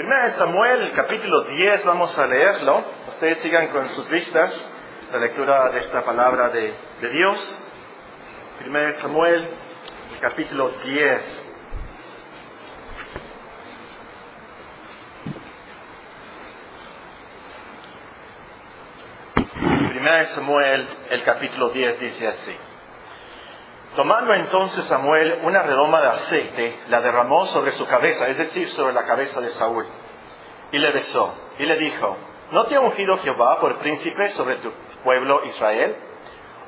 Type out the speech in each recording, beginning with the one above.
Primera de Samuel, capítulo 10, vamos a leerlo. Ustedes sigan con sus listas la lectura de esta palabra de, de Dios. Primera de Samuel, capítulo 10. Primera de Samuel, el capítulo 10 dice así. Tomando entonces Samuel una redoma de aceite, la derramó sobre su cabeza, es decir, sobre la cabeza de Saúl, y le besó, y le dijo, ¿no te ha ungido Jehová por príncipe sobre tu pueblo Israel?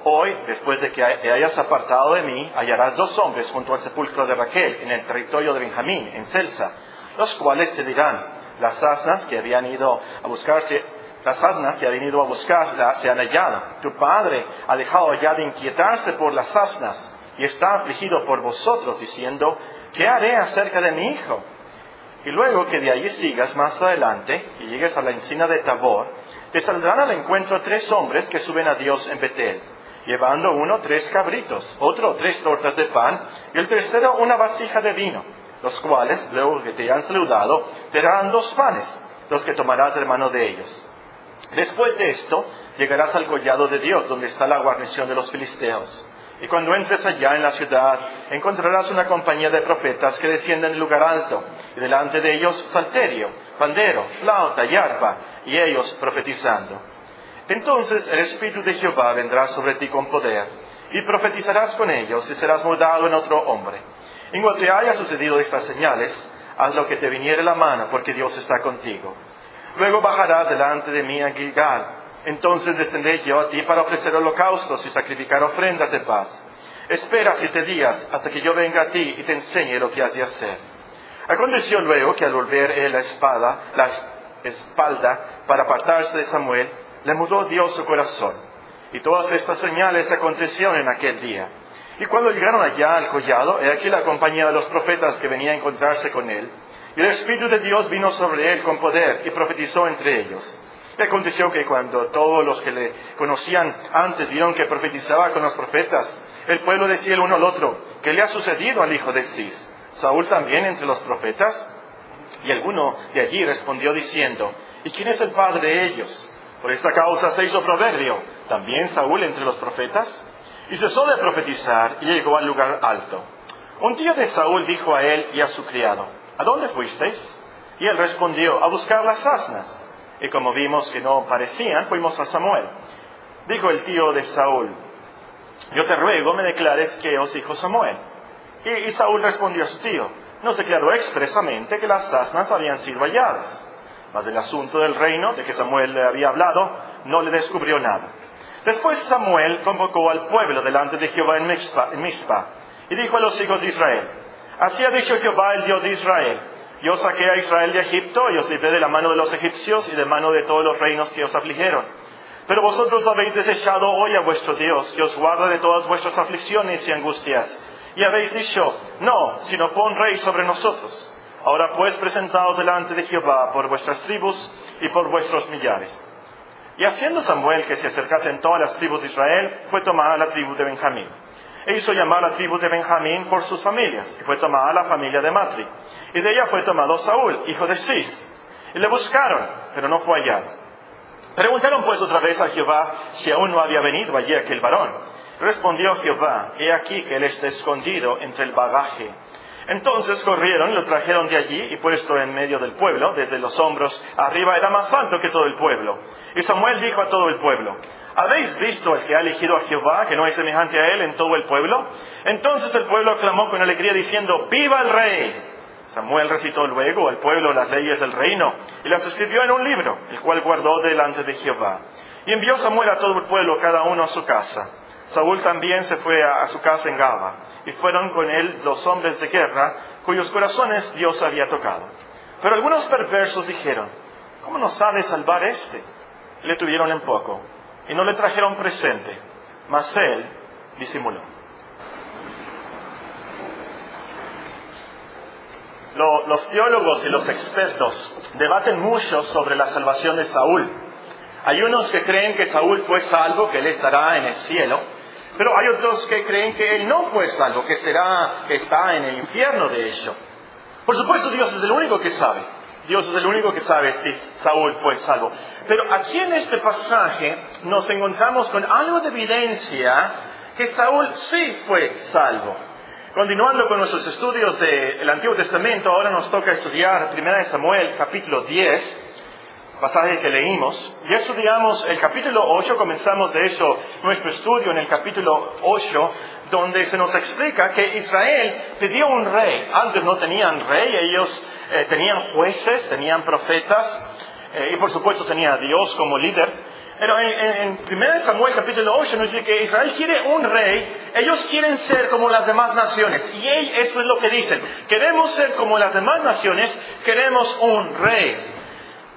Hoy, después de que te hayas apartado de mí, hallarás dos hombres junto al sepulcro de Raquel, en el territorio de Benjamín, en Celsa, los cuales te dirán, las asnas que habían ido a buscarse las asnas que habían ido a buscarla se han hallado. Tu padre ha dejado ya de inquietarse por las asnas y está afligido por vosotros, diciendo, ¿qué haré acerca de mi hijo? Y luego que de allí sigas más adelante y llegues a la encina de Tabor, te saldrán al encuentro tres hombres que suben a Dios en Betel, llevando uno tres cabritos, otro tres tortas de pan y el tercero una vasija de vino, los cuales, luego que te han saludado, te darán dos panes, los que tomarás de mano de ellos. Después de esto, llegarás al collado de Dios, donde está la guarnición de los filisteos. Y cuando entres allá en la ciudad, encontrarás una compañía de profetas que descienden del lugar alto, y delante de ellos salterio, pandero, flauta y arpa, y ellos profetizando. Entonces el Espíritu de Jehová vendrá sobre ti con poder, y profetizarás con ellos, y serás mudado en otro hombre. En cuanto te haya sucedido estas señales, haz lo que te viniere la mano, porque Dios está contigo. Luego bajarás delante de mí a Gilgal. Entonces descenderé yo a ti para ofrecer holocaustos y sacrificar ofrendas de paz. Espera siete días hasta que yo venga a ti y te enseñe lo que has de hacer. Aconteció luego que al volver él la espada, la espalda para apartarse de Samuel, le mudó Dios su corazón. Y todas estas señales acontecieron en aquel día. Y cuando llegaron allá al collado, he aquí la compañía de los profetas que venía a encontrarse con él, y el Espíritu de Dios vino sobre él con poder y profetizó entre ellos. Y aconteció que cuando todos los que le conocían antes vieron que profetizaba con los profetas, el pueblo decía el uno al otro, ¿qué le ha sucedido al hijo de Cis? ¿Saúl también entre los profetas? Y alguno de allí respondió diciendo, ¿y quién es el padre de ellos? Por esta causa se hizo proverbio, ¿también Saúl entre los profetas? Y cesó de profetizar y llegó al lugar alto. Un tío de Saúl dijo a él y a su criado, ¿A dónde fuisteis? Y él respondió, a buscar las asnas. Y como vimos que no parecían, fuimos a Samuel. Dijo el tío de Saúl, yo te ruego me declares que os dijo Samuel. Y, Saúl respondió a su tío, nos declaró expresamente que las asnas habían sido halladas. Mas del asunto del reino de que Samuel le había hablado, no le descubrió nada. Después Samuel convocó al pueblo delante de Jehová en Mizpa, y dijo a los hijos de Israel, Así ha dicho Jehová, el Dios de Israel. Yo saqué a Israel de Egipto y os libré de la mano de los egipcios y de mano de todos los reinos que os afligieron. Pero vosotros habéis desechado hoy a vuestro Dios, que os guarda de todas vuestras aflicciones y angustias. Y habéis dicho, no, sino pon rey sobre nosotros. Ahora pues presentaos delante de Jehová por vuestras tribus y por vuestros millares. Y haciendo Samuel que se acercasen todas las tribus de Israel, fue tomada la tribu de Benjamín e hizo llamar a la tribu de Benjamín por sus familias, y fue tomada la familia de Matri. Y de ella fue tomado Saúl, hijo de Cis. Y le buscaron, pero no fue hallado. Preguntaron pues otra vez a Jehová si aún no había venido allí aquel varón. Respondió Jehová, he aquí que él está escondido entre el bagaje. Entonces corrieron y los trajeron de allí y puesto en medio del pueblo, desde los hombros arriba, era más alto que todo el pueblo. Y Samuel dijo a todo el pueblo, ¿Habéis visto al que ha elegido a Jehová, que no es semejante a él en todo el pueblo? Entonces el pueblo clamó con alegría diciendo, ¡Viva el rey! Samuel recitó luego al pueblo las leyes del reino y las escribió en un libro, el cual guardó delante de Jehová. Y envió Samuel a todo el pueblo, cada uno a su casa. Saúl también se fue a, su casa en Gaba, y fueron con él los hombres de guerra, cuyos corazones Dios había tocado. Pero algunos perversos dijeron, ¿cómo nos ha de salvar este? le tuvieron en poco y no le trajeron presente, mas él disimuló. los teólogos y los expertos debaten mucho sobre la salvación de Saúl. Hay unos que creen que Saúl fue salvo, que él estará en el cielo, pero hay otros que creen que él no fue salvo, que será, que está en el infierno de hecho. Por supuesto, Dios es el único que sabe. Dios es el único que sabe si Saúl fue salvo. Pero aquí en este pasaje nos encontramos con algo de evidencia que Saúl sí fue salvo. Continuando con nuestros estudios del Antiguo Testamento, ahora nos toca estudiar 1 Samuel capítulo 10, pasaje que leímos. Ya estudiamos el capítulo 8, comenzamos de hecho nuestro estudio en el capítulo 8, donde se nos explica que Israel pidió un rey. Antes no tenían rey, ellos eh, tenían jueces, tenían profetas, eh, y por supuesto tenía a Dios como líder. Pero en, 1 Samuel capítulo 8 nos dice que Israel quiere un rey, ellos quieren ser como las demás naciones. Y eso es lo que dicen. Queremos ser como las demás naciones, queremos un rey.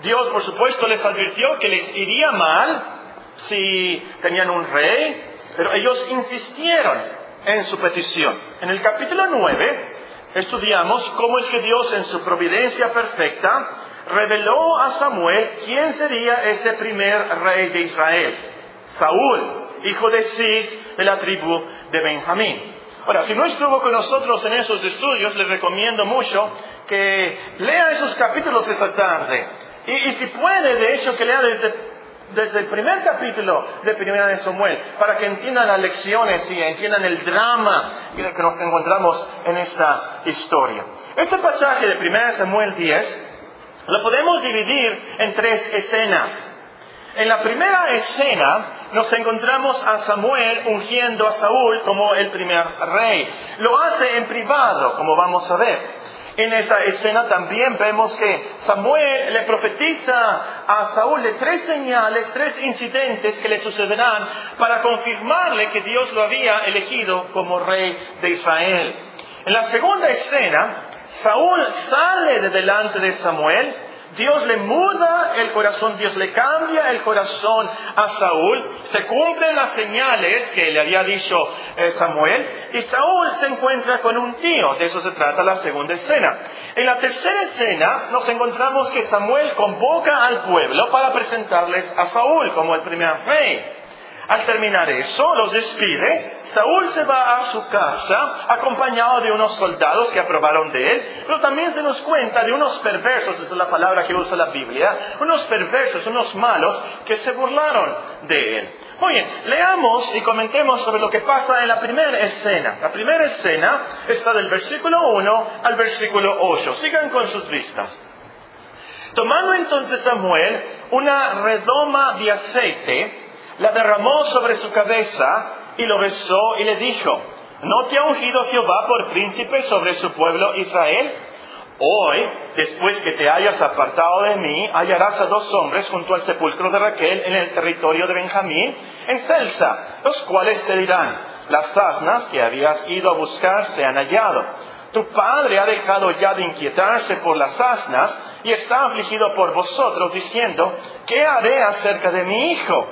Dios, por supuesto, les advirtió que les iría mal si tenían un rey, pero ellos insistieron en su petición. En el capítulo 9 estudiamos cómo es que Dios en su providencia perfecta reveló a Samuel quién sería ese primer rey de Israel. Saúl, hijo de Cis de la tribu de Benjamín. Ahora, si no estuvo con nosotros en esos estudios, le recomiendo mucho que lea esos capítulos esta tarde. Y, si puede, de hecho, que lea desde, el primer capítulo de Primera de Samuel, para que entiendan las lecciones y entiendan el drama que nos encontramos en esta historia. Este pasaje de Primera de Samuel 10 lo podemos dividir en tres escenas. En la primera escena nos encontramos a Samuel ungiendo a Saúl como el primer rey. Lo hace en privado, como vamos a ver. En esa escena también vemos que Samuel le profetiza a Saúl de tres señales, tres incidentes que le sucederán para confirmarle que Dios lo había elegido como rey de Israel. En la segunda escena, Saúl sale de delante de Samuel Dios le muda el corazón, Dios le cambia el corazón a Saúl, se cumplen las señales que le había dicho eh, Samuel, y Saúl se encuentra con un tío, de eso se trata la segunda escena. En la tercera escena nos encontramos que Samuel convoca al pueblo para presentarles a Saúl como el primer rey. Al terminar eso, los despide. Saúl se va a su casa acompañado de unos soldados que aprobaron de él, pero también se nos cuenta de unos perversos, esa es la palabra que usa la Biblia, unos perversos, unos malos que se burlaron de él. Muy bien, leamos y comentemos sobre lo que pasa en la primera escena. La primera escena está del versículo 1 al versículo 8. Sigan con sus vistas. Tomando entonces Samuel una redoma de aceite, la derramó sobre su cabeza y lo besó y le dijo, ¿no te ha ungido Jehová por príncipe sobre su pueblo Israel? Hoy, después que te hayas apartado de mí, hallarás a dos hombres junto al sepulcro de Raquel en el territorio de Benjamín, en Celsa, los cuales te dirán, las asnas que habías ido a buscar se han hallado. Tu padre ha dejado ya de inquietarse por las asnas y está afligido por vosotros, diciendo, ¿qué haré acerca de mi hijo?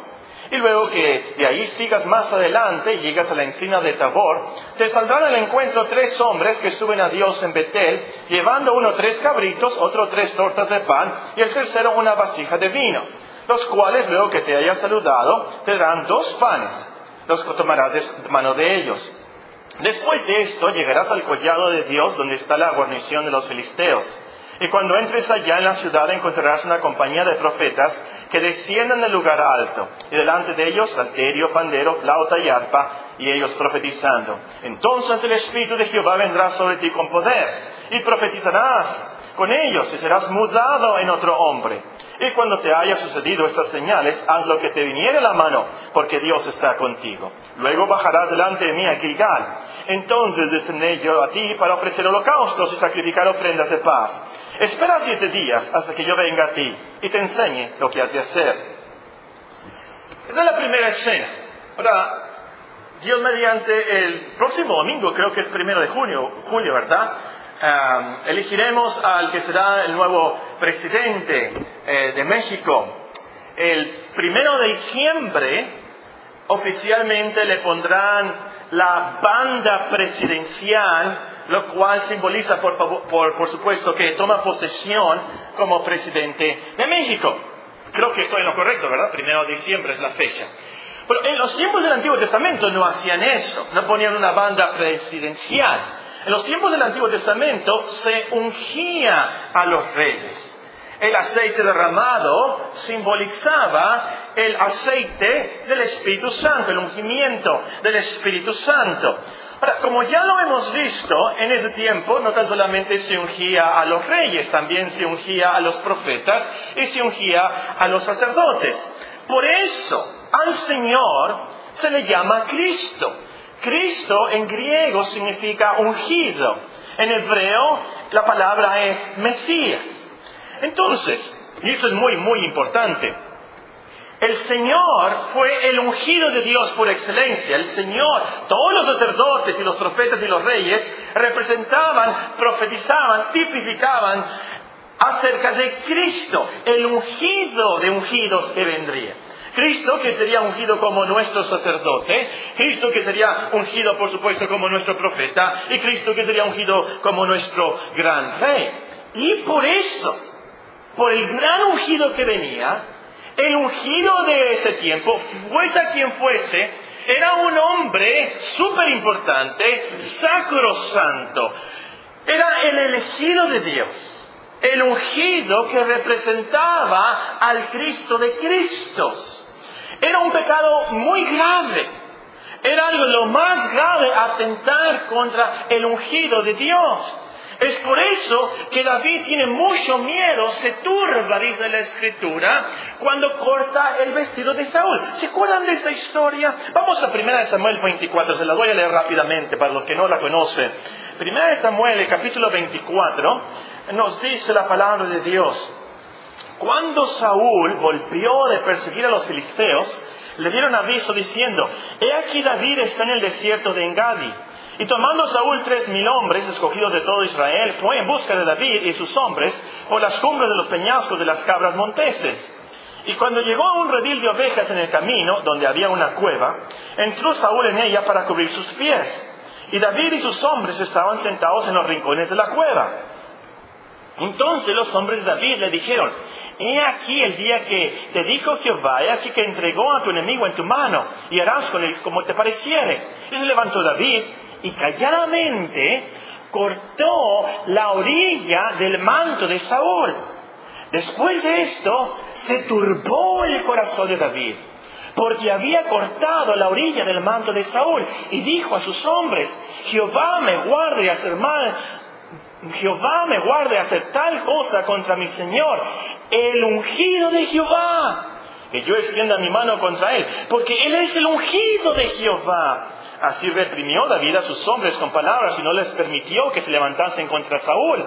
Y luego que de ahí sigas más adelante y llegas a la encina de Tabor, te saldrán al encuentro tres hombres que suben a Dios en Betel, llevando uno tres cabritos, otro tres tortas de pan y el tercero una vasija de vino, los cuales luego que te haya saludado te darán dos panes, los que tomarás de mano de ellos. Después de esto llegarás al collado de Dios donde está la guarnición de los filisteos y cuando entres allá en la ciudad encontrarás una compañía de profetas que descienden del lugar alto, y delante de ellos salterio, pandero, flauta y arpa, y ellos profetizando. Entonces el Espíritu de Jehová vendrá sobre ti con poder, y profetizarás con ellos, y serás mudado en otro hombre. Y cuando te haya sucedido estas señales, haz lo que te viniere la mano, porque Dios está contigo. Luego bajarás delante de mí a Gilgal. Entonces descendré yo a ti para ofrecer holocaustos y sacrificar ofrendas de paz. Espera siete días hasta que yo venga a ti y te enseñe lo que has de hacer. Esa es la primera escena. Ahora, Dios mediante el próximo domingo, creo que es primero de junio, julio, ¿verdad? elegiremos al que será el nuevo presidente eh, de México. El primero de diciembre oficialmente le pondrán la banda presidencial, lo cual simboliza, por, supuesto, que toma posesión como presidente de México. Creo que estoy en lo correcto, ¿verdad? Primero de diciembre es la fecha. Pero en los tiempos del Antiguo Testamento no hacían eso, no ponían una banda presidencial. En los tiempos del Antiguo Testamento se ungía a los reyes. El aceite derramado simbolizaba el aceite del Espíritu Santo, el ungimiento del Espíritu Santo. Ahora, como ya lo hemos visto, en ese tiempo no tan solamente se ungía a los reyes, también se ungía a los profetas y se ungía a los sacerdotes. Por eso al Señor se le llama Cristo. Cristo en griego significa ungido. En hebreo la palabra es Mesías. Entonces, y esto es muy, muy importante, el Señor fue el ungido de Dios por excelencia. El Señor, todos los sacerdotes y los profetas y los reyes representaban, profetizaban, tipificaban acerca de Cristo, el ungido de ungidos que vendría. Cristo que sería ungido como nuestro sacerdote, Cristo que sería ungido por supuesto como nuestro profeta y Cristo que sería ungido como nuestro gran rey. Y por eso, por el gran ungido que venía, el ungido de ese tiempo, fuese a quien fuese, era un hombre súper importante, sacrosanto. Era el elegido de Dios. El ungido que representaba al Cristo de Cristos. Era un pecado muy grave. Era lo más grave atentar contra el ungido de Dios. Es por eso que David tiene mucho miedo, se turba, dice la escritura, cuando corta el vestido de Saúl. ¿Se acuerdan de esa historia? Vamos a 1 Samuel 24, se la voy a leer rápidamente para los que no la conocen. 1 Samuel, el capítulo 24, nos dice la palabra de Dios. Cuando Saúl volvió de perseguir a los filisteos, le dieron aviso diciendo, He aquí David está en el desierto de Engadi. Y tomando Saúl tres mil hombres escogidos de todo Israel, fue en busca de David y sus hombres por las cumbres de los peñascos de las cabras monteses. Y cuando llegó a un redil de ovejas en el camino, donde había una cueva, entró Saúl en ella para cubrir sus pies. Y David y sus hombres estaban sentados en los rincones de la cueva. Entonces los hombres de David le dijeron, He aquí el día que te dijo Jehová, he aquí que entregó a tu enemigo en tu mano, y harás con él como te pareciere. Y se levantó David y calladamente cortó la orilla del manto de Saúl. Después de esto, se turbó el corazón de David, porque había cortado la orilla del manto de Saúl, y dijo a sus hombres, Jehová me guarde hacer mal, Jehová me guarde hacer tal cosa contra mi Señor, el ungido de Jehová, que yo extienda mi mano contra él, porque él es el ungido de Jehová. Así reprimió David a sus hombres con palabras y no les permitió que se levantasen contra Saúl.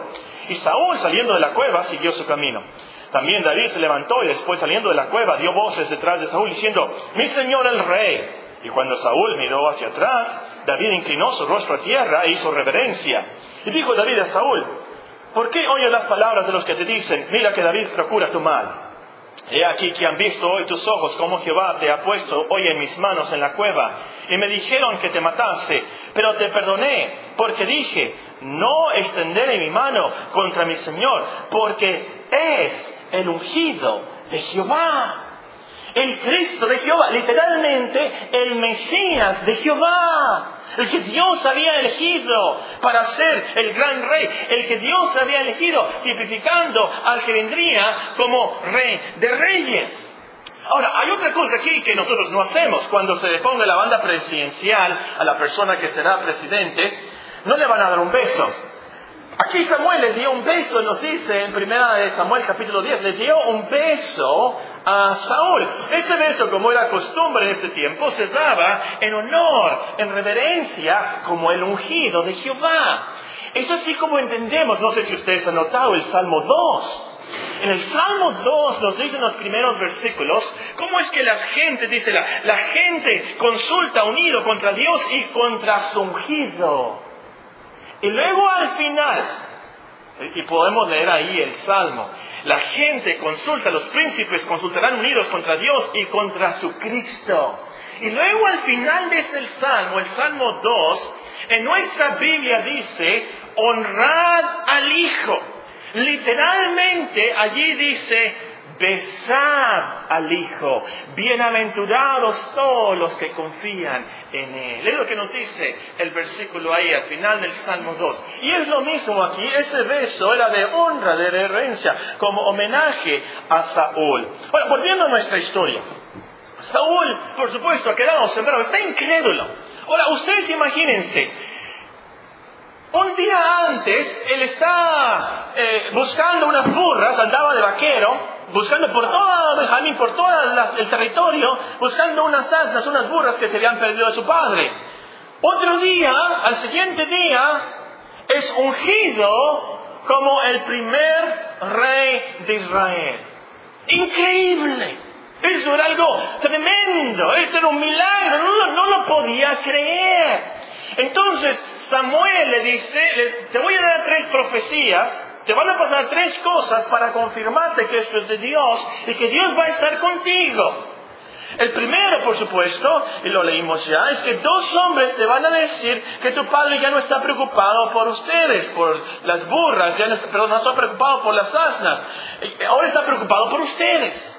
Y Saúl, saliendo de la cueva, siguió su camino. También David se levantó y después saliendo de la cueva dio voces detrás de Saúl diciendo, mi señor el rey. Y cuando Saúl miró hacia atrás, David inclinó su rostro a tierra e hizo reverencia. Y dijo David a Saúl, ¿por qué oyes las palabras de los que te dicen, mira que David procura tu mal? He aquí que han visto hoy tus ojos como Jehová te ha puesto hoy en mis manos en la cueva. Y me dijeron que te matase, pero te perdoné, porque dije, no extenderé mi mano contra mi Señor, porque es el ungido de Jehová. El Cristo de Jehová, literalmente el Mesías de Jehová el que Dios había elegido para ser el gran rey, el que Dios había elegido tipificando al que vendría como rey de reyes. Ahora, hay otra cosa aquí que nosotros no hacemos. Cuando se le ponga la banda presidencial a la persona que será presidente, no le van a dar un beso. Aquí Samuel le dio un beso, nos dice en primera de Samuel capítulo 10, le dio un beso a Saúl. Ese beso, como era costumbre en ese tiempo, se daba en honor, en reverencia, como el ungido de Jehová. Es así como entendemos, no sé si ustedes han notado, el Salmo 2. En el Salmo 2 nos dicen los primeros versículos cómo es que la gente, dice la, la gente consulta unido contra Dios y contra su ungido. Y luego al final, y podemos leer ahí el Salmo, la gente consulta, los príncipes consultarán unidos contra Dios y contra su Cristo. Y luego al final de ese Salmo, el Salmo 2, en nuestra Biblia dice, honrad al Hijo. Literalmente allí dice, besad al Hijo, bienaventurados todos los que confían en Él. Es lo que nos dice el versículo ahí al final del Salmo 2. Y es lo mismo aquí, ese beso era de honra, de reverencia, como homenaje a Saúl. Bueno, volviendo a nuestra historia. Saúl, por supuesto, ha quedado sembrado, está incrédulo. Ahora, ustedes imagínense, un día antes, él está eh, buscando unas burras, andaba de vaquero, buscando por todo Benjamín, por todo el territorio, buscando unas asnas, unas burras que se habían perdido de su padre. Otro día, al siguiente día, es ungido como el primer rey de Israel. Increíble. Eso era algo tremendo, eso era un milagro, no, no lo podía creer. Entonces Samuel le dice, te voy a dar tres profecías, te van a pasar tres cosas para confirmarte que esto es de Dios y que Dios va a estar contigo. El primero, por supuesto, y lo leímos ya, es que dos hombres te van a decir que tu padre ya no está preocupado por ustedes, por las burras, ya no perdón, no está preocupado por las asnas, ahora está preocupado por ustedes.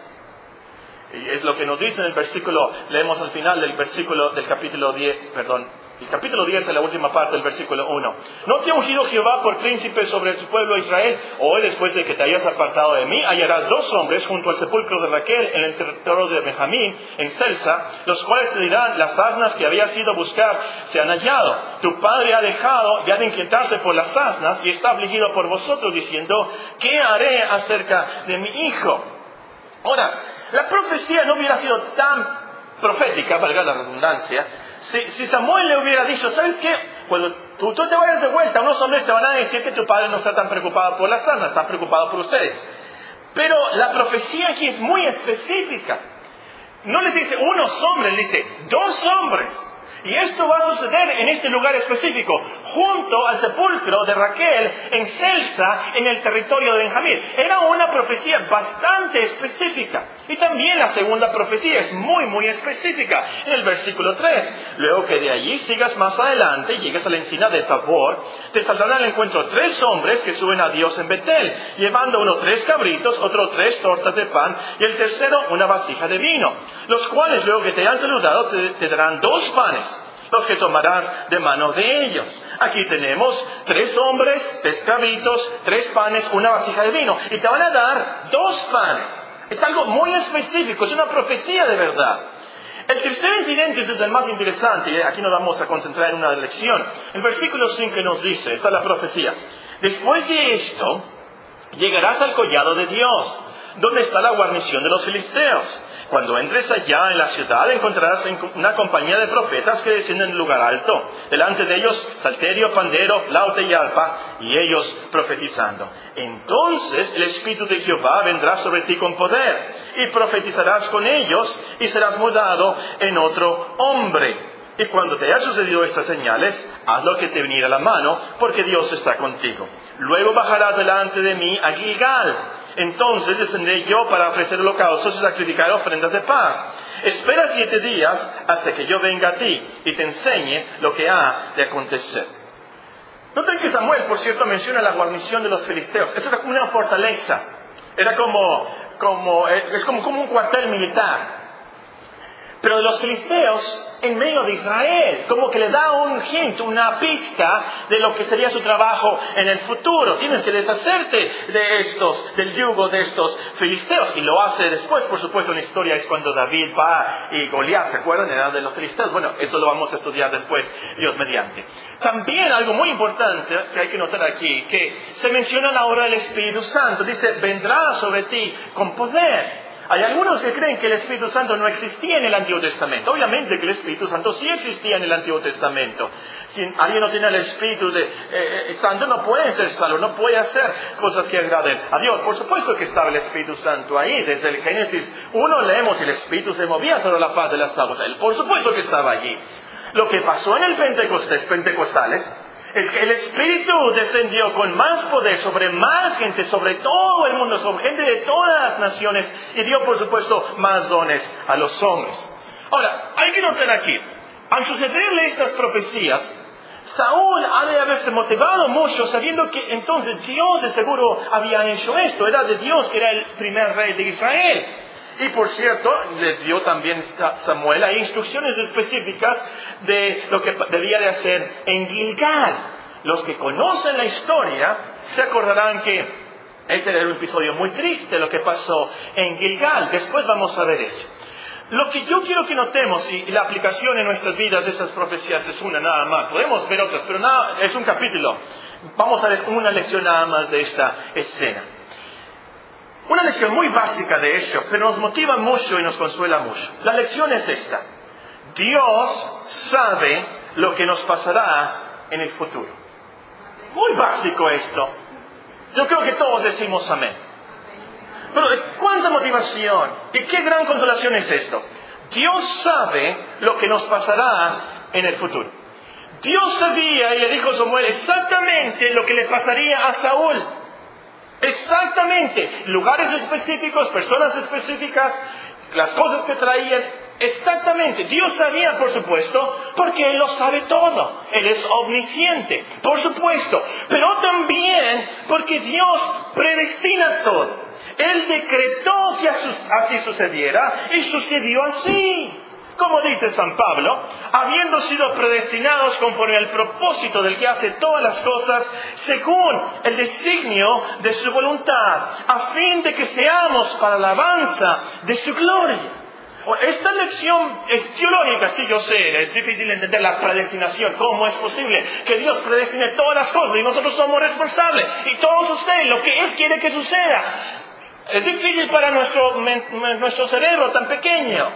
Y es lo que nos dice en el versículo, leemos al final del versículo del capítulo 10, perdón, el capítulo 10 es la última parte del versículo 1. ¿No te ha ungido Jehová por príncipe sobre su pueblo Israel? Hoy, después de que te hayas apartado de mí, hallarás dos hombres junto al sepulcro de Raquel en el territorio de Benjamín, en Celsa, los cuales te dirán, las asnas que habías ido a buscar se han hallado. Tu padre ha dejado ya de inquietarse por las asnas y está afligido por vosotros, diciendo, ¿qué haré acerca de mi hijo? Ahora, la profecía no hubiera sido tan profética, valga la redundancia, si, Samuel le hubiera dicho, ¿sabes qué? Cuando tú, te vayas de vuelta, unos hombres te van a decir que tu padre no está tan preocupado por la sana, está preocupado por ustedes. Pero la profecía aquí es muy específica. No le dice unos hombres, le dice dos hombres. Y esto va a suceder en este lugar específico, junto al sepulcro de Raquel en Celsa, en el territorio de Benjamín. Era una profecía bastante específica. Y también la segunda profecía es muy, muy específica, en el versículo 3. Luego que de allí sigas más adelante, llegues a la encina de Tabor, te saldrán al encuentro tres hombres que suben a Dios en Betel, llevando uno tres cabritos, otro tres tortas de pan, y el tercero una vasija de vino, los cuales luego que te hayan saludado te, te darán dos panes los que tomarán de mano de ellos. Aquí tenemos tres hombres, tres cabritos, tres panes, una vasija de vino. Y te van a dar dos panes. Es algo muy específico, es una profecía de verdad. El tercer incidente es el más interesante, y aquí nos vamos a concentrar en una lección. El versículo 5 nos dice, esta es la profecía, después de esto, llegarás al collado de Dios, donde está la guarnición de los filisteos. Cuando entres allá en la ciudad encontrarás una compañía de profetas que descienden del lugar alto. Delante de ellos salterio, pandero, flauta y arpa, y ellos profetizando. Entonces el Espíritu de Jehová vendrá sobre ti con poder, y profetizarás con ellos, y serás mudado en otro hombre. Y cuando te haya sucedido estas señales, haz lo que te viniera a la mano, porque Dios está contigo. Luego bajarás delante de mí a Gilgal entonces descendré yo para ofrecer holocaustos y sacrificar ofrendas de paz. Espera siete días hasta que yo venga a ti y te enseñe lo que ha de acontecer. Noten que Samuel, por cierto, menciona la guarnición de los filisteos. Esto era como una fortaleza. Era como, como, eh, es como, como un cuartel militar. Pero de los filisteos en medio de Israel, como que le da un hint, una pista de lo que sería su trabajo en el futuro. Tienes que deshacerte de estos, del yugo de estos filisteos. Y lo hace después, por supuesto, en la historia es cuando David va y Goliat, ¿se acuerdan? Era de los filisteos. Bueno, eso lo vamos a estudiar después, Dios mediante. También algo muy importante que hay que notar aquí, que se menciona la obra del Espíritu Santo. Dice, vendrá sobre ti con poder. Hay algunos que creen que el Espíritu Santo no existía en el Antiguo Testamento. Obviamente que el Espíritu Santo sí existía en el Antiguo Testamento. Si alguien no tiene el Espíritu eh, eh, Santo, no puede ser salvo, no puede hacer cosas que agraden a Dios. Por supuesto que estaba el Espíritu Santo ahí. Desde el Génesis 1 leemos el Espíritu se movía sobre la paz de las aguas. Por supuesto que estaba allí. Lo que pasó en el Pentecostés, Pentecostales, el Espíritu descendió con más poder sobre más gente, sobre todo el mundo, sobre gente de todas las naciones y dio, por supuesto, más dones a los hombres. Ahora, hay que notar aquí, al sucederle estas profecías, Saúl ha de haberse motivado mucho sabiendo que entonces Dios de seguro había hecho esto, era de Dios que era el primer rey de Israel. Y por cierto, le dio también Samuel hay instrucciones específicas de lo que debía de hacer en Gilgal. Los que conocen la historia se acordarán que ese era un episodio muy triste lo que pasó en Gilgal. Después vamos a ver eso. Lo que yo quiero que notemos, y la aplicación en nuestras vidas de esas profecías es una nada más, podemos ver otras, pero nada, es un capítulo. Vamos a ver una lección nada más de esta escena. Una lección muy básica de eso, pero nos motiva mucho y nos consuela mucho. La lección es esta. Dios sabe lo que nos pasará en el futuro. Muy básico esto. Yo creo que todos decimos amén. Pero ¿de cuánta motivación y qué gran consolación es esto? Dios sabe lo que nos pasará en el futuro. Dios sabía y le dijo a Samuel exactamente lo que le pasaría a Saúl. Exactamente, lugares específicos, personas específicas, las cosas que traían, Exactamente, Dios sabía, por supuesto, porque Él lo sabe todo. Él es omnisciente, por supuesto, pero también porque Dios predestina todo. Él decretó que así sucediera y sucedió así. Como dice San Pablo, habiendo sido predestinados conforme al propósito del que hace todas las cosas, según el designio de su voluntad, a fin de que seamos para la alabanza de su gloria. Esta lección es teológica, sí, yo sé, es difícil entender la predestinación. ¿Cómo es posible que Dios predestine todas las cosas y nosotros somos responsables? Y todo sucede lo que Él quiere que suceda. Es difícil para nuestro, nuestro cerebro tan pequeño.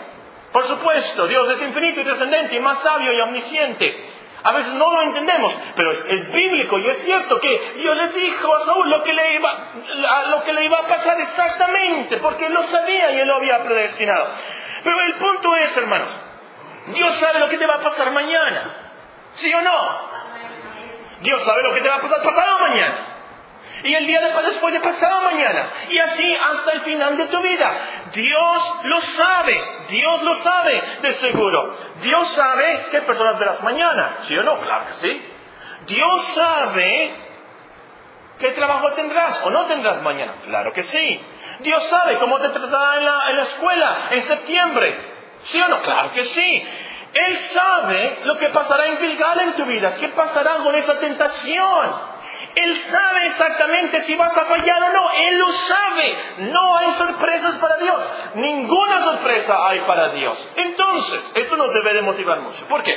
Por supuesto, Dios es infinito y trascendente más sabio y omnisciente. A veces no lo entendemos, pero es, bíblico y es cierto que Dios le dijo a Saúl lo que, le iba, lo que le iba a pasar exactamente, porque Él lo sabía y Él lo había predestinado. Pero el punto es, hermanos, Dios sabe lo que te va a pasar mañana. ¿Sí o no? Dios sabe lo que te va a pasar pasado mañana. Y el día después de pasado mañana. Y así hasta el final de tu vida. Dios lo sabe. Dios lo sabe de seguro. Dios sabe qué personas verás mañana. ¿Sí o no? Claro que sí. Dios sabe qué trabajo tendrás o no tendrás mañana. Claro que sí. Dios sabe cómo te tratará en la, en la escuela en septiembre. ¿Sí o no? Claro que sí. Él sabe lo que pasará en Gilgal en tu vida, qué pasará con esa tentación. Él sabe exactamente si vas a fallar o no. Él lo sabe. No hay sorpresas para Dios. Ninguna sorpresa hay para Dios. Entonces, esto nos debe de motivar mucho. ¿Por qué?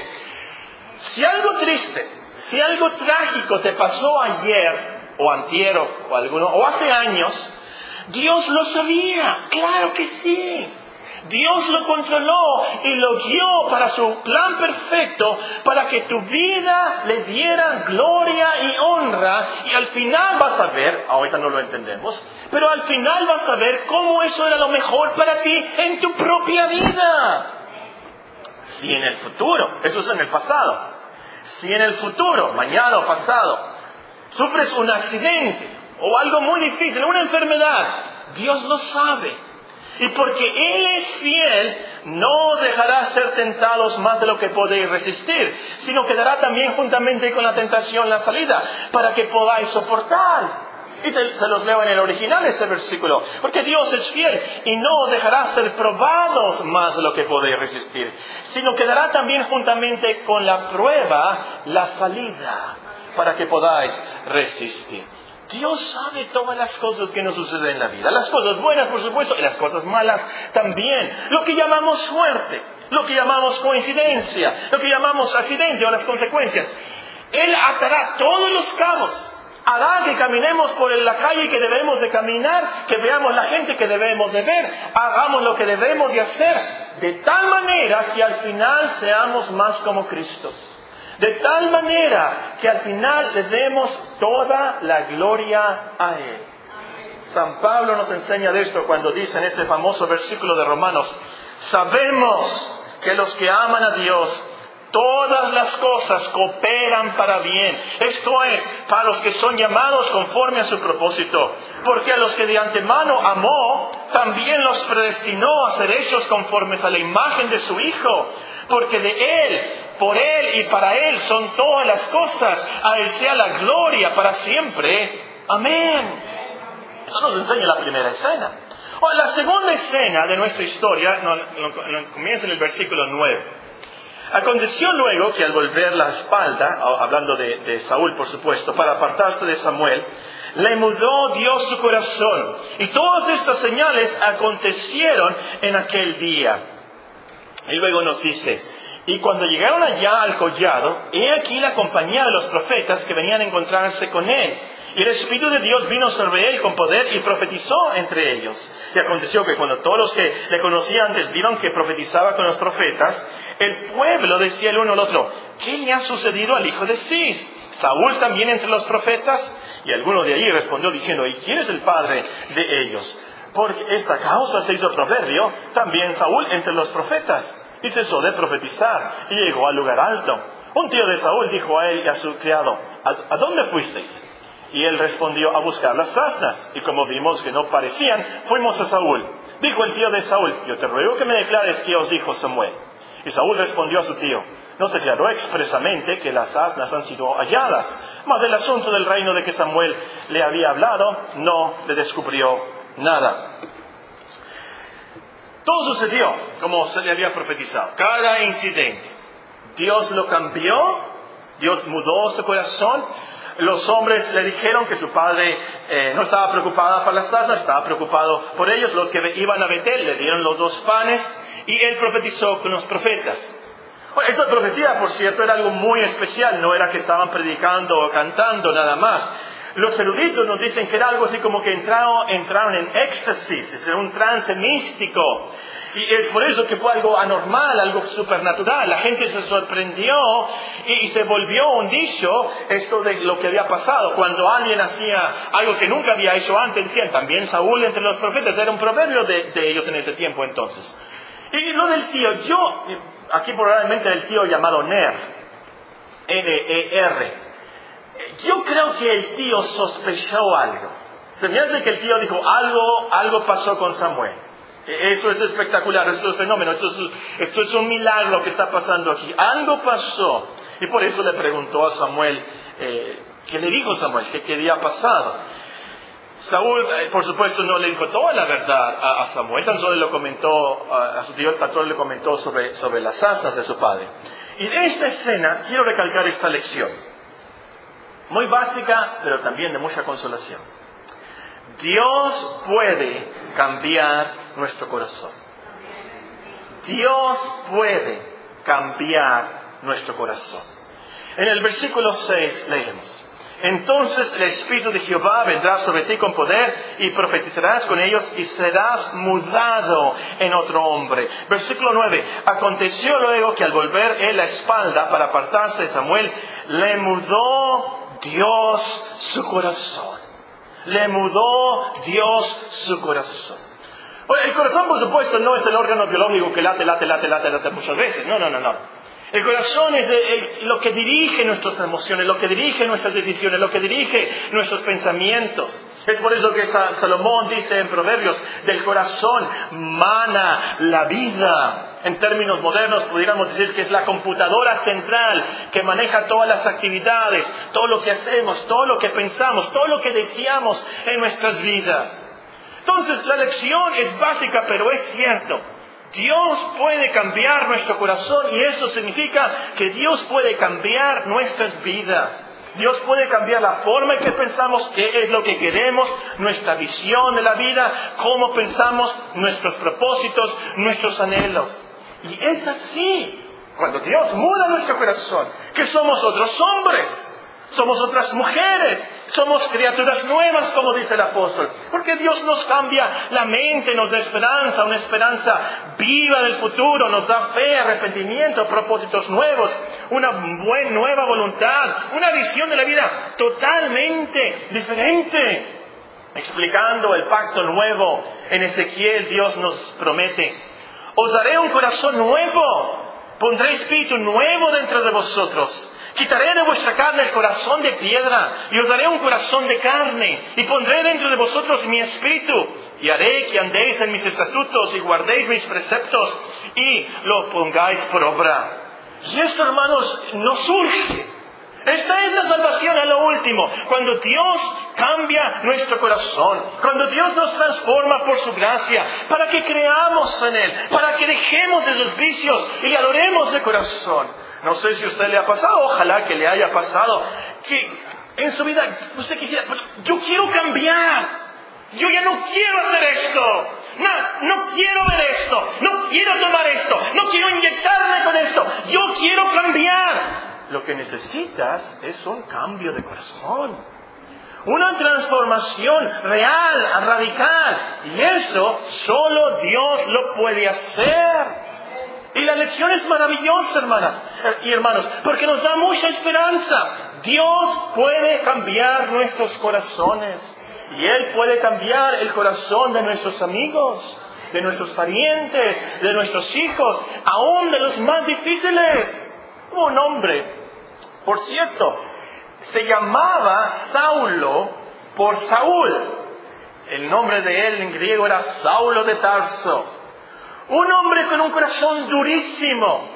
Si algo triste, si algo trágico te pasó ayer, o antier, o, alguno, o hace años, Dios lo sabía, claro que sí. Dios lo controló y lo guió para su plan perfecto, para que tu vida le diera gloria y honra. Y al final vas a ver, ahorita no lo entendemos, pero al final vas a ver cómo eso era lo mejor para ti en tu propia vida. Si en el futuro, eso es en el pasado, si en el futuro, mañana o pasado, sufres un accidente o algo muy difícil, una enfermedad, Dios lo sabe. Y porque Él es fiel, no os dejará ser tentados más de lo que podéis resistir, sino que dará también juntamente con la tentación la salida, para que podáis soportar. Y se los leo en el original este versículo, porque Dios es fiel y no dejará ser probados más de lo que podéis resistir, sino que dará también juntamente con la prueba la salida, para que podáis resistir. Dios sabe todas las cosas que nos suceden en la vida. Las cosas buenas, por supuesto, y las cosas malas también. Lo que llamamos suerte, lo que llamamos coincidencia, lo que llamamos accidente o las consecuencias. Él atará todos los cabos. Hará que caminemos por la calle que debemos de caminar, que veamos la gente que debemos de ver, hagamos lo que debemos de hacer, de tal manera que al final seamos más como Cristo. De tal manera que al final le demos toda la gloria a Él. San Pablo nos enseña de esto cuando dice en este famoso versículo de Romanos, sabemos que los que aman a Dios, todas las cosas cooperan para bien. Esto es, para los que son llamados conforme a su propósito. Porque a los que de antemano amó, también los predestinó a ser hechos conformes a la imagen de su Hijo. Porque de Él, por Él y para Él son todas las cosas. A Él sea la gloria para siempre. Amén. Eso nos enseña la primera escena. la segunda escena de nuestra historia comienza en el versículo 9. Aconteció luego que al volver la espalda, hablando de, Saúl por supuesto, para apartarse de Samuel, le mudó Dios su corazón. Y todas estas señales acontecieron en aquel día. Y luego nos dice, y cuando llegaron allá al collado, he aquí la compañía de los profetas que venían a encontrarse con él. Y el Espíritu de Dios vino sobre él con poder y profetizó entre ellos. Y aconteció que cuando todos los que le conocían antes vieron que profetizaba con los profetas, el pueblo decía el uno al otro, ¿qué le ha sucedido al hijo de Cis? Saúl también entre los profetas. Y alguno de allí respondió diciendo, ¿y quién es el padre de ellos? Porque esta causa se hizo proverbio, también Saúl entre los profetas. Y cesó de profetizar y llegó al lugar alto. Un tío de Saúl dijo a él y a su criado, ¿a, dónde fuisteis? Y él respondió a buscar las asnas. Y como vimos que no parecían, fuimos a Saúl. Dijo el tío de Saúl, yo te ruego que me declares qué os dijo Samuel. Y Saúl respondió a su tío, no se declaró expresamente que las asnas han sido halladas, mas del asunto del reino de que Samuel le había hablado, no le descubrió nada. Todo sucedió como se le había profetizado. Cada incidente. Dios lo cambió, Dios mudó su corazón. Los hombres le dijeron que su padre eh, no estaba preocupado por las asnas, estaba preocupado por ellos. Los que iban a Betel le dieron los dos panes y él profetizó con los profetas. Bueno, esta profecía, por cierto, era algo muy especial, no era que estaban predicando o cantando nada más. Los eruditos nos dicen que era algo así como que entraron, entraron en éxtasis, es un trance místico. Y es por eso que fue algo anormal, algo supernatural. La gente se sorprendió y, se volvió un dicho esto de lo que había pasado. Cuando alguien hacía algo que nunca había hecho antes, decían también Saúl entre los profetas, era un proverbio de ellos en ese tiempo entonces. Y lo del tío, yo, aquí probablemente el tío llamado Ner, N-E-R, yo creo que el tío sospechó algo. Se me hace que el tío dijo, algo, algo pasó con Samuel. Eso es espectacular, esto es fenómeno, esto es, esto es un milagro que está pasando aquí. Algo pasó. Y por eso le preguntó a Samuel, eh, ¿qué le dijo Samuel? ¿Qué, qué había pasado? Saúl, eh, por supuesto, no le dijo toda la verdad a, Samuel, tan solo le comentó, a, su tío, tan solo le comentó sobre, sobre las asas de su padre. Y en esta escena quiero recalcar esta lección, muy básica, pero también de mucha consolación. Dios puede cambiar nuestro corazón. Dios puede cambiar nuestro corazón. En el versículo 6 leemos. Entonces el Espíritu de Jehová vendrá sobre ti con poder y profetizarás con ellos y serás mudado en otro hombre. Versículo 9. Aconteció luego que al volver él la espalda para apartarse de Samuel, le mudó Dios su corazón. Le mudó Dios su corazón. el corazón, por supuesto, no es el órgano biológico que late, late, late, late, late muchas veces. No, no, no, no. El corazón es lo que dirige nuestras emociones, lo que dirige nuestras decisiones, lo que dirige nuestros pensamientos. Es por eso que Salomón dice en Proverbios, del corazón mana la vida. En términos modernos pudiéramos decir que es la computadora central que maneja todas las actividades, todo lo que hacemos, todo lo que pensamos, todo lo que deseamos en nuestras vidas. Entonces la lección es básica, pero es cierto. Dios puede cambiar nuestro corazón y eso significa que Dios puede cambiar nuestras vidas. Dios puede cambiar la forma en que pensamos, qué es lo que queremos, nuestra visión de la vida, cómo pensamos, nuestros propósitos, nuestros anhelos. Y es así, cuando Dios muda nuestro corazón, que somos otros hombres, somos otras mujeres, somos criaturas nuevas, como dice el apóstol. Porque Dios nos cambia la mente, nos da esperanza, una esperanza viva del futuro, nos da fe, arrepentimiento, propósitos nuevos, una buena, nueva voluntad, una visión de la vida totalmente diferente. Explicando el pacto nuevo en Ezequiel, Dios nos promete, os daré un corazón nuevo Pondré espíritu nuevo dentro de vosotros. Quitaré de vuestra carne el corazón de piedra y os daré un corazón de carne. Y pondré dentro de vosotros mi espíritu. Y haré que andéis en mis estatutos y guardéis mis preceptos y lo pongáis por obra. Y esto, hermanos, no surge. Esta es la salvación a lo último, cuando Dios cambia nuestro corazón, cuando Dios nos transforma por su gracia, para que creamos en Él, para que dejemos esos vicios y le adoremos de corazón. No sé si a usted le ha pasado, ojalá que le haya pasado, que en su vida usted quisiera, yo quiero cambiar, yo ya no quiero hacer esto, no, no quiero ver esto, no quiero tomar esto, no quiero inyectarme con esto, yo quiero cambiar. Lo que necesitas es un cambio de corazón. Una transformación real, radical. Y eso solo Dios lo puede hacer. Y la lección es maravillosa, hermanas y hermanos, porque nos da mucha esperanza. Dios puede cambiar nuestros corazones. Y Él puede cambiar el corazón de nuestros amigos, de nuestros parientes, de nuestros hijos, aún de los más difíciles. Un hombre, por cierto, se llamaba Saulo por Saúl. El nombre de él en griego era Saulo de Tarso. Un hombre con un corazón durísimo,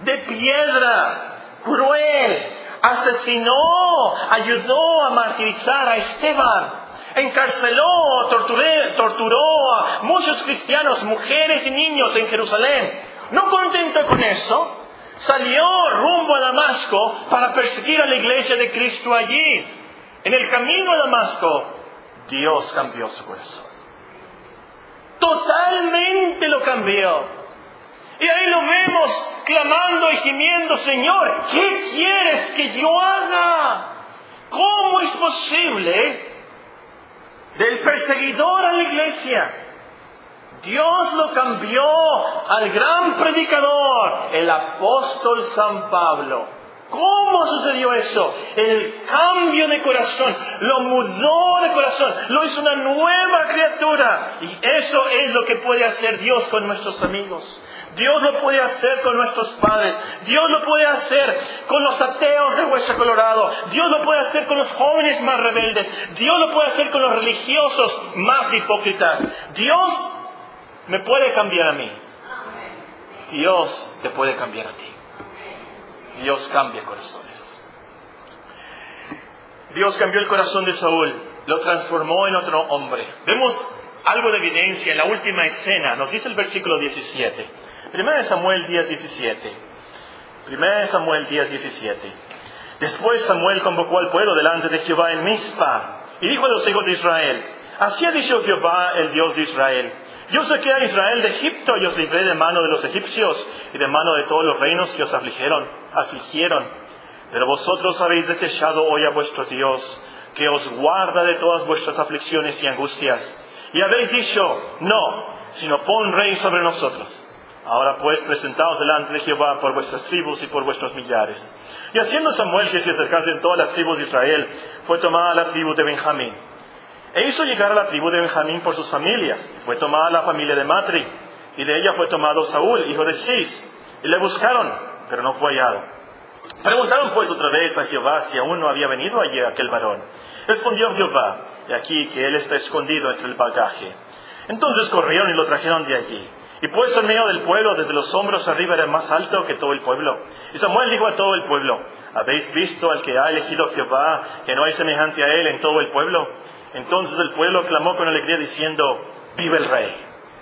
de piedra, cruel, asesinó, ayudó a martirizar a Esteban, encarceló, torturó a muchos cristianos, mujeres y niños en Jerusalén. No contento con eso, salió rumbo a Damasco para perseguir a la iglesia de Cristo allí. En el camino a Damasco, Dios cambió su corazón. Totalmente lo cambió. Y ahí lo vemos clamando y gimiendo, Señor, ¿qué quieres que yo haga? ¿Cómo es posible del perseguidor a la iglesia? Dios lo cambió al gran predicador, el apóstol San Pablo. ¿Cómo sucedió eso? El cambio de corazón, lo mudó de corazón, lo hizo una nueva criatura. Y eso es lo que puede hacer Dios con nuestros amigos. Dios lo puede hacer con nuestros padres. Dios lo puede hacer con los ateos de Hueso Colorado. Dios lo puede hacer con los jóvenes más rebeldes. Dios lo puede hacer con los religiosos más hipócritas. Dios me puede cambiar a mí. Dios te puede cambiar a ti. Dios cambia corazones. Dios cambió el corazón de Saúl, lo transformó en otro hombre. Vemos algo de evidencia en la última escena, nos dice el versículo 17. Primera de Samuel 10, 17. Primera de Samuel 10, 17. Después Samuel convocó al pueblo delante de Jehová en Mizpa y dijo a los hijos de Israel, así ha dicho Jehová, el Dios de Israel, yo saqué a Israel de Egipto y os libré de mano de los egipcios y de mano de todos los reinos que os afligieron, afligieron. Pero vosotros habéis desechado hoy a vuestro Dios, que os guarda de todas vuestras aflicciones y angustias. Y habéis dicho, no, sino pon rey sobre nosotros. Ahora pues presentaos delante de Jehová por vuestras tribus y por vuestros millares. Y haciendo Samuel que se acercase en todas las tribus de Israel, fue tomada la tribu de Benjamín. E hizo llegar a la tribu de Benjamín por sus familias. Fue tomada la familia de Matri, y de ella fue tomado Saúl, hijo de Cis. Y le buscaron, pero no fue hallado. Preguntaron pues otra vez a Jehová si aún no había venido allí aquel varón. Respondió Jehová, de aquí que él está escondido entre el bagaje. Entonces corrieron y lo trajeron de allí. Y puesto en medio del pueblo, desde los hombros arriba era más alto que todo el pueblo. Y Samuel dijo a todo el pueblo, ¿habéis visto al que ha elegido Jehová, que no hay semejante a él en todo el pueblo? Entonces el pueblo clamó con alegría diciendo, vive el rey.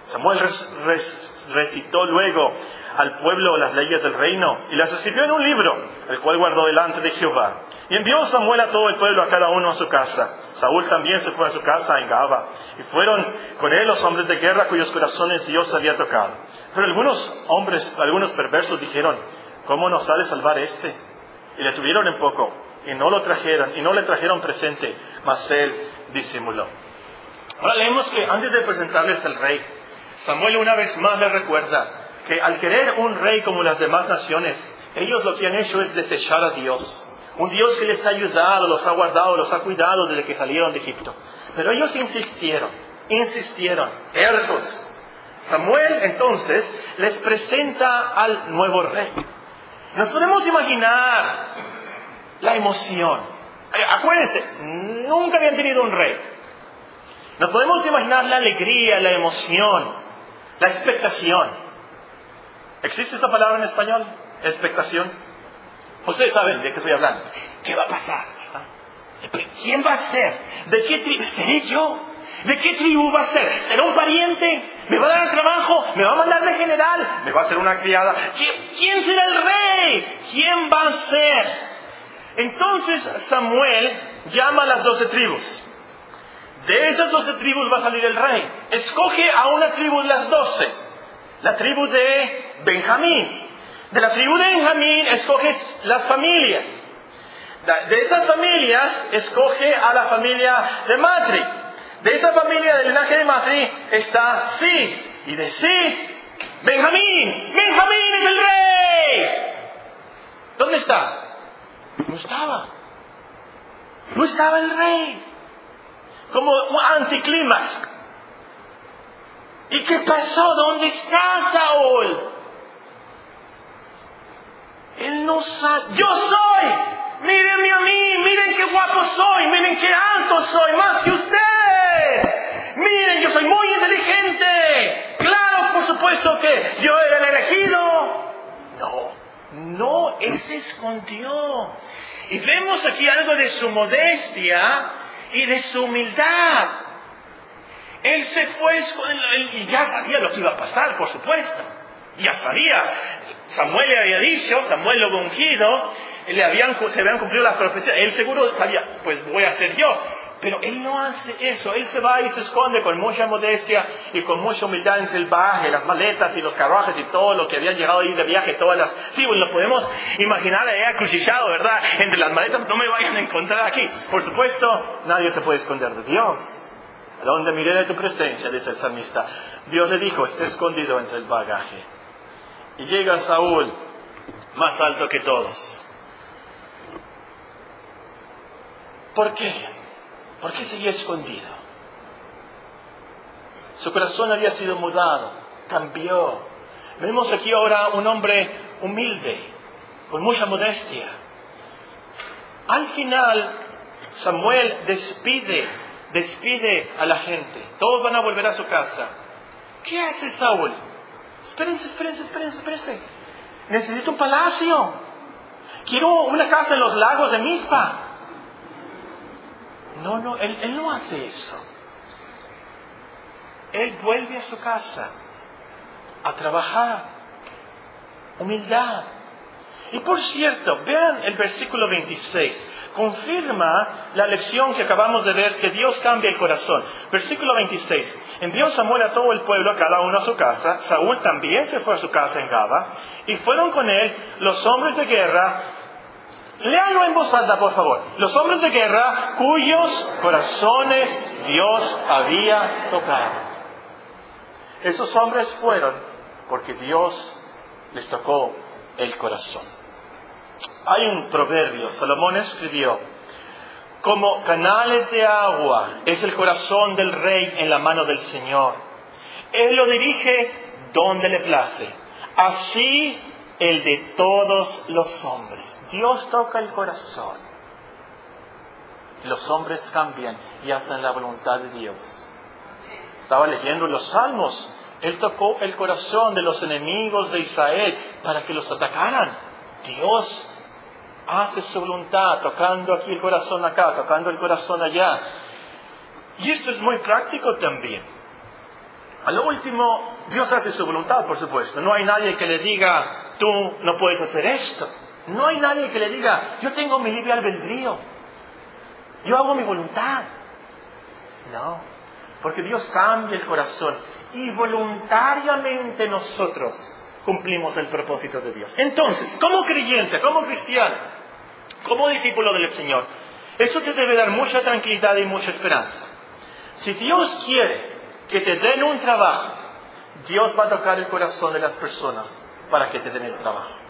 Samuel recitó luego al pueblo las leyes del reino y las escribió en un libro, el cual guardó delante de Jehová. Y envió Samuel a todo el pueblo, a cada uno a su casa. Saúl también se fue a su casa en Gaba. Y fueron con él los hombres de guerra cuyos corazones Dios había tocado. Pero algunos hombres, algunos perversos dijeron, ¿cómo nos ha de salvar este? Y le tuvieron en poco, y no lo trajeron, y no le trajeron presente, mas él disimuló. Ahora leemos que antes de presentarles al rey, Samuel una vez más le recuerda que al querer un rey como las demás naciones, ellos lo que han hecho es desechar a Dios. Un Dios que les ha ayudado, los ha guardado, los ha cuidado desde que salieron de Egipto. Pero ellos insistieron, insistieron, tercos. Samuel entonces les presenta al nuevo rey. Nos podemos imaginar la emoción. Eh, acuérdense, nunca habían tenido un rey. Nos podemos imaginar la alegría, la emoción, la expectación. ¿Existe esa palabra en español? Expectación. Ustedes saben de qué estoy hablando. ¿Qué va a pasar? ¿Quién va a ser? ¿De qué tribu? ¿Seré yo? ¿De qué tribu va a ser? ¿Será un pariente? ¿Me va a dar trabajo? ¿Me va a mandar de general? ¿Me va a hacer una criada? ¿Quién será el rey? ¿Quién va a ser? Entonces Samuel llama a las doce tribus. De esas doce tribus va a salir el rey. Escoge a una tribu de las doce. La tribu de Benjamín. De la tribu de Benjamín escoge las familias. De esas familias escoge a la familia de Matri. De esa familia del linaje de Matri está Cis. Y de Cis, Benjamín. Benjamín es el rey. ¿Dónde está? No estaba. No estaba el rey. Como un anticlímax. ¿Y qué pasó? ¿Dónde está Saúl? Él no sabe. Yo soy. Mírenme a mí. Miren qué guapo soy. Miren qué alto soy. Más que usted. Miren, yo soy muy inteligente. Claro, por supuesto que yo era el elegido. No, no, se escondió. Y vemos aquí algo de su modestia y de su humildad. Él se fue y ya sabía lo que iba a pasar, por supuesto. Ya sabía. Samuel le había dicho, Samuel lo ungido, le habían, se habían cumplido las profecías. Él seguro sabía, pues voy a ser yo. Pero él no hace eso, él se va y se esconde con mucha modestia y con mucha humildad entre el baje, las maletas y los carruajes y todo lo que habían llegado ahí de viaje, todas las tribus. Lo podemos imaginar ahí acuchillado, ¿verdad? Entre las maletas, no me vayan a encontrar aquí. Por supuesto, nadie se puede esconder de Dios. ¿A dónde miré de tu presencia? Dice el salmista. Dios le dijo, está escondido entre el bagaje. Y llega Saúl, más alto que todos. ¿Por qué? ¿Por qué seguía escondido? Su corazón había sido mudado, cambió. Vemos aquí ahora un hombre humilde, con mucha modestia. Al final, Samuel despide, despide a la gente. Todos van a volver a su casa. ¿Qué hace Saúl? Espérense, espérense, espérense, espérense. Necesito un palacio. Quiero una casa en los lagos de Mispa. No, no, él, no hace eso. Él vuelve a su casa a trabajar. Humildad. Y por cierto, vean el versículo 26. Confirma la lección que acabamos de ver, que Dios cambia el corazón. Versículo 26. Envió Samuel a todo el pueblo, cada uno a su casa. Saúl también se fue a su casa en Gaba. Y fueron con él los hombres de guerra Léanlo en voz alta, por favor. Los hombres de guerra cuyos corazones Dios había tocado. Esos hombres fueron porque Dios les tocó el corazón. Hay un proverbio, Salomón escribió, como canales de agua es el corazón del rey en la mano del Señor. Él lo dirige donde le place. Así el de todos los hombres. Dios toca el corazón. Los hombres cambian y hacen la voluntad de Dios. Estaba leyendo los salmos. Él tocó el corazón de los enemigos de Israel para que los atacaran. Dios hace su voluntad, tocando aquí el corazón acá, tocando el corazón allá. Y esto es muy práctico también. A lo último, Dios hace su voluntad, por supuesto. No hay nadie que le diga, tú no puedes hacer esto. No hay nadie que le diga, yo tengo mi libre albedrío, yo hago mi voluntad. No, porque Dios cambia el corazón y voluntariamente nosotros cumplimos el propósito de Dios. Entonces, como creyente, como cristiano, como discípulo del Señor, eso te debe dar mucha tranquilidad y mucha esperanza. Si Dios quiere que te den un trabajo, Dios va a tocar el corazón de las personas para que te den el trabajo.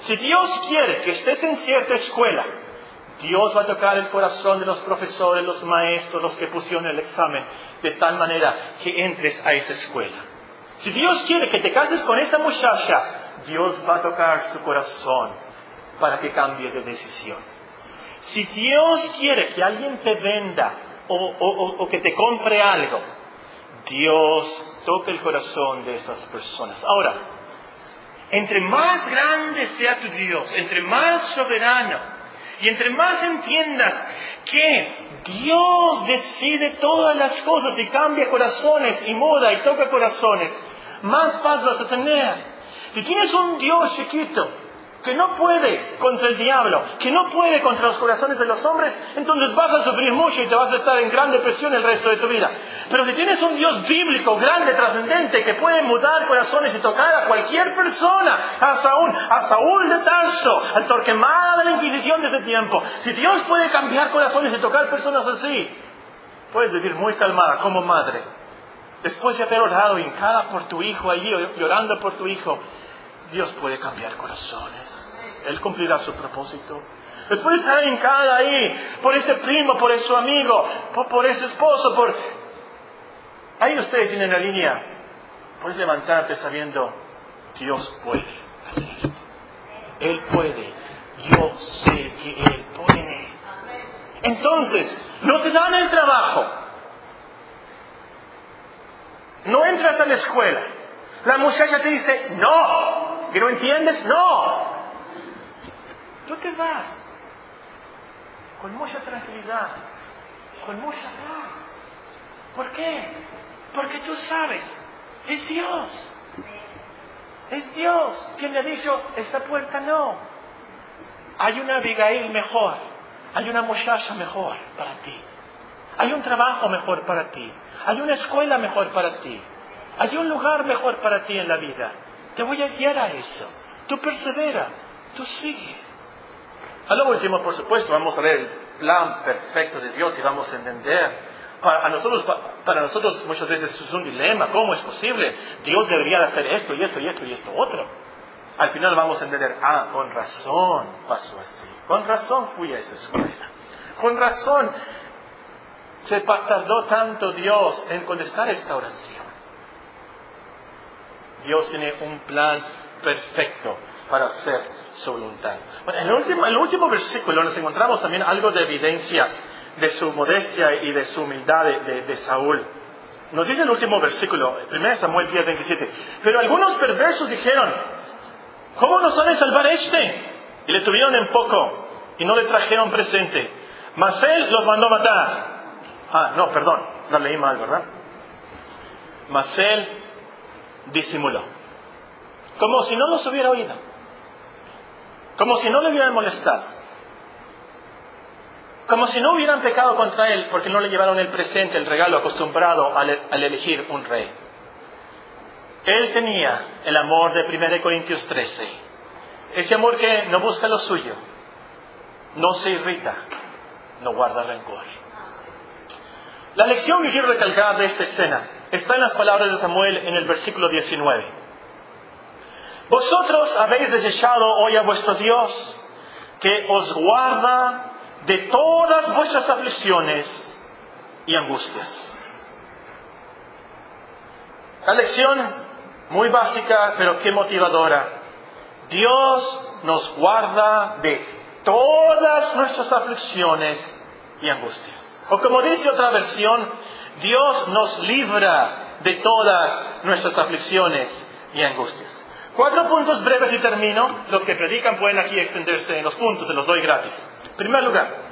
Si Dios quiere que estés en cierta escuela, Dios va a tocar el corazón de los profesores, los maestros, los que pusieron el examen, de tal manera que entres a esa escuela. Si Dios quiere que te cases con esa muchacha, Dios va a tocar su corazón para que cambie de decisión. Si Dios quiere que alguien te venda o, que te compre algo, Dios toca el corazón de esas personas. Ahora, entre más grande sea tu Dios, entre más soberano y entre más entiendas que Dios decide todas las cosas y cambia corazones y muda y toca corazones, más paz vas a tener. Si tienes un Dios chiquito que no puede contra el diablo, que no puede contra los corazones de los hombres, entonces vas a sufrir mucho y te vas a estar en gran depresión el resto de tu vida. Pero si tienes un Dios bíblico, grande, trascendente, que puede mudar corazones y tocar a cualquier persona, hasta un, a Saúl de Tarso, al torquemada de la Inquisición de ese tiempo, si Dios puede cambiar corazones y tocar personas así, puedes vivir muy calmada como madre. Después de haber orado hincada por tu hijo allí, llorando por tu hijo, Dios puede cambiar corazones. Él cumplirá su propósito. Después de estar hincada ahí, por ese primo, por ese amigo, por, ese esposo, por... Ahí ustedes tienen la línea. Puedes levantarte sabiendo, Dios puede hacer esto. Él puede. Yo sé que Él puede. Entonces, no te dan el trabajo. No entras a la escuela. La muchacha te dice, no, ¿Que no entiendes? No. Tú te vas con mucha tranquilidad, con mucha paz. ¿Por qué? Porque tú sabes, es Dios. Es Dios quien le ha dicho, esta puerta no. Hay una Abigail mejor, hay una muchacha mejor para ti. Hay un trabajo mejor para ti. Hay una escuela mejor para ti. Hay un lugar mejor para ti en la vida. Te voy a guiar a eso. Tú persevera, tú sigue. A lo último, por supuesto, vamos a ver el plan perfecto de Dios y vamos a entender. Para nosotros, para nosotros muchas veces es un dilema. ¿Cómo es posible? Dios debería hacer esto y esto y esto y esto otro. Al final vamos a entender, ah, con razón pasó así. Con razón fui a esa escuela. Con razón se tardó tanto Dios en contestar esta oración. Dios tiene un plan perfecto para hacer su voluntad. Bueno, en el último, el último versículo nos encontramos también algo de evidencia de su modestia y de su humildad de, Saúl. Nos dice el último versículo, 1 Samuel 10, 27. Pero algunos perversos dijeron, ¿cómo nos ha de salvar este? Y le tuvieron en poco y no le trajeron presente. Mas él los mandó matar. Ah, no, perdón, no leí mal, ¿verdad? Mas él disimuló. Como si no los hubiera oído. Como si no le hubieran molestado. Como si no hubieran pecado contra él porque no le llevaron el presente, el regalo acostumbrado al, elegir un rey. Él tenía el amor de 1 Corintios 13. Ese amor que no busca lo suyo, no se irrita, no guarda rencor. La lección que quiero recalcar de esta escena está en las palabras de Samuel en el versículo 19. Vosotros habéis desechado hoy a vuestro Dios, que os guarda de todas vuestras aflicciones y angustias. La lección muy básica, pero qué motivadora. Dios nos guarda de todas nuestras aflicciones y angustias. O como dice otra versión, Dios nos libra de todas nuestras aflicciones y angustias. Cuatro puntos breves y termino. Los que predican pueden aquí extenderse en los puntos, se los doy gratis. En primer lugar,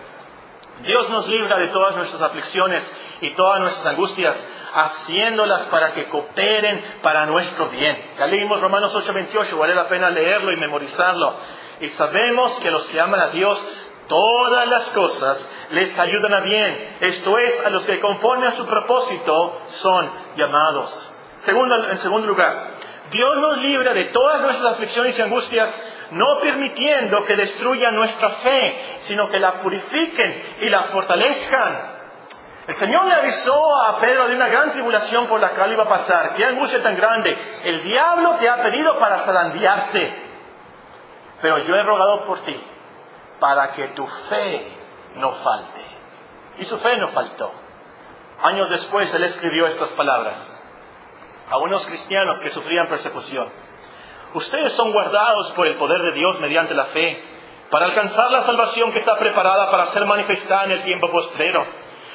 Dios nos libra de todas nuestras aflicciones y todas nuestras angustias, haciéndolas para que cooperen para nuestro bien. Ya leímos Romanos 8:28, vale la pena leerlo y memorizarlo. Y sabemos que los que aman a Dios, todas las cosas les ayudan a bien. Esto es, a los que conforme a su propósito son llamados. en segundo lugar, Dios nos libra de todas nuestras aflicciones y angustias, no permitiendo que destruyan nuestra fe, sino que la purifiquen y la fortalezcan. El Señor le avisó a Pedro de una gran tribulación por la cual iba a pasar. Qué angustia tan grande. El diablo te ha pedido para zarandearte. Pero yo he rogado por ti, para que tu fe no falte. Y su fe no faltó. Años después él escribió estas palabras. a unos cristianos que sufrían persecución. Ustedes son guardados por el poder de Dios mediante la fe para alcanzar la salvación que está preparada para ser manifestada en el tiempo postrero,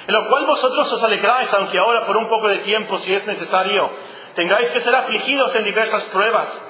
en lo cual vosotros os alegráis, aunque ahora por un poco de tiempo, si es necesario, tengáis que ser afligidos en diversas pruebas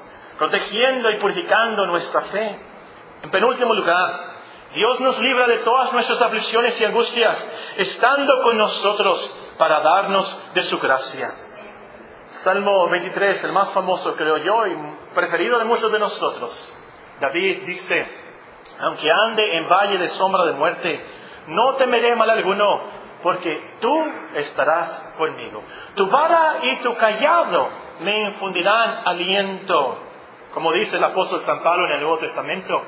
protegiendo y purificando nuestra fe. En penúltimo lugar, Dios nos libra de todas nuestras aflicciones y angustias, estando con nosotros para darnos de su gracia. Salmo 23, el más famoso creo yo y preferido de muchos de nosotros. David dice, aunque ande en valle de sombra de muerte, no temeré mal alguno, porque tú estarás conmigo. Tu vara y tu callado me infundirán aliento como dice el apóstol San Pablo en el Nuevo Testamento.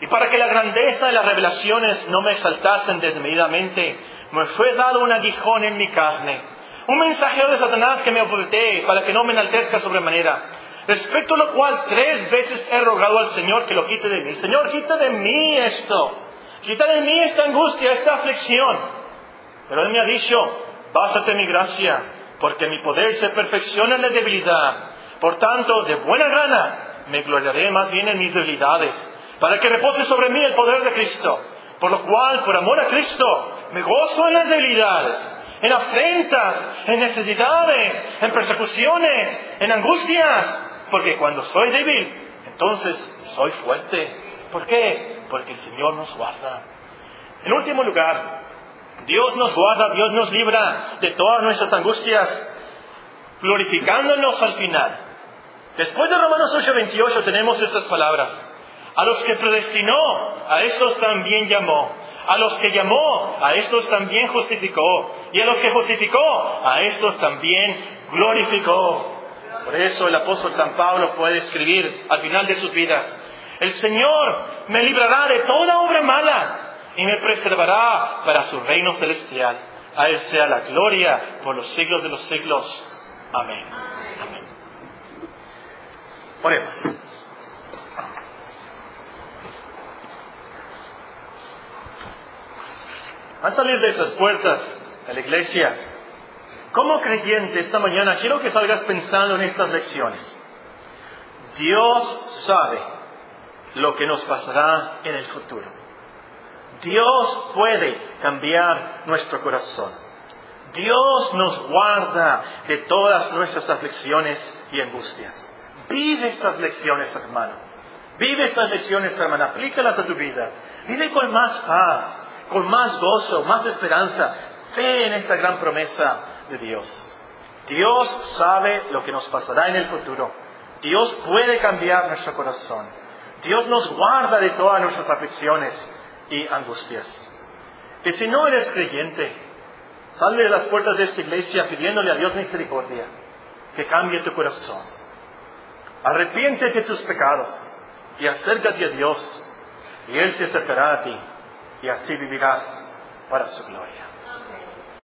Y para que la grandeza de las revelaciones no me exaltasen desmedidamente, me fue dado un aguijón en mi carne, un mensajero de Satanás que me oculté para que no me enaltezca sobremanera. Respecto a lo cual tres veces he rogado al Señor que lo quite de mí. Señor, quita de mí esto. Quita de mí esta angustia, esta aflicción. Pero Él me ha dicho, bástate mi gracia, porque mi poder se perfecciona en la debilidad. Por tanto, de buena gana me gloriaré más bien en mis debilidades, para que repose sobre mí el poder de Cristo. Por lo cual, por amor a Cristo, me gozo en las debilidades, en afrentas, en necesidades, en persecuciones, en angustias, porque cuando soy débil, entonces soy fuerte. ¿Por qué? Porque el Señor nos guarda. En último lugar, Dios nos guarda, Dios nos libra de todas nuestras angustias, glorificándonos al final. Después de Romanos 8:28 tenemos estas palabras. A los que predestinó, a estos también llamó. A los que llamó, a estos también justificó. Y a los que justificó, a estos también glorificó. Por eso el apóstol San Pablo puede escribir al final de sus vidas, el Señor me librará de toda obra mala y me preservará para su reino celestial. A Él sea la gloria por los siglos de los siglos. Amén. Oremos. Al salir de estas puertas de la iglesia, como creyente esta mañana, quiero que salgas pensando en estas lecciones. Dios sabe lo que nos pasará en el futuro. Dios puede cambiar nuestro corazón. Dios nos guarda de todas nuestras aflicciones y angustias. Vive estas lecciones, hermano. Vive estas lecciones, hermano. Aplícalas a tu vida. Vive con más paz, con más gozo, más esperanza. Fe en esta gran promesa de Dios. Dios sabe lo que nos pasará en el futuro. Dios puede cambiar nuestro corazón. Dios nos guarda de todas nuestras aflicciones y angustias. Que si no eres creyente, sal de las puertas de esta iglesia pidiéndole a Dios misericordia, que cambie tu corazón Arrepiéntete de tus pecados y acércate a Dios y Él se acercará a ti y así vivirás para su gloria.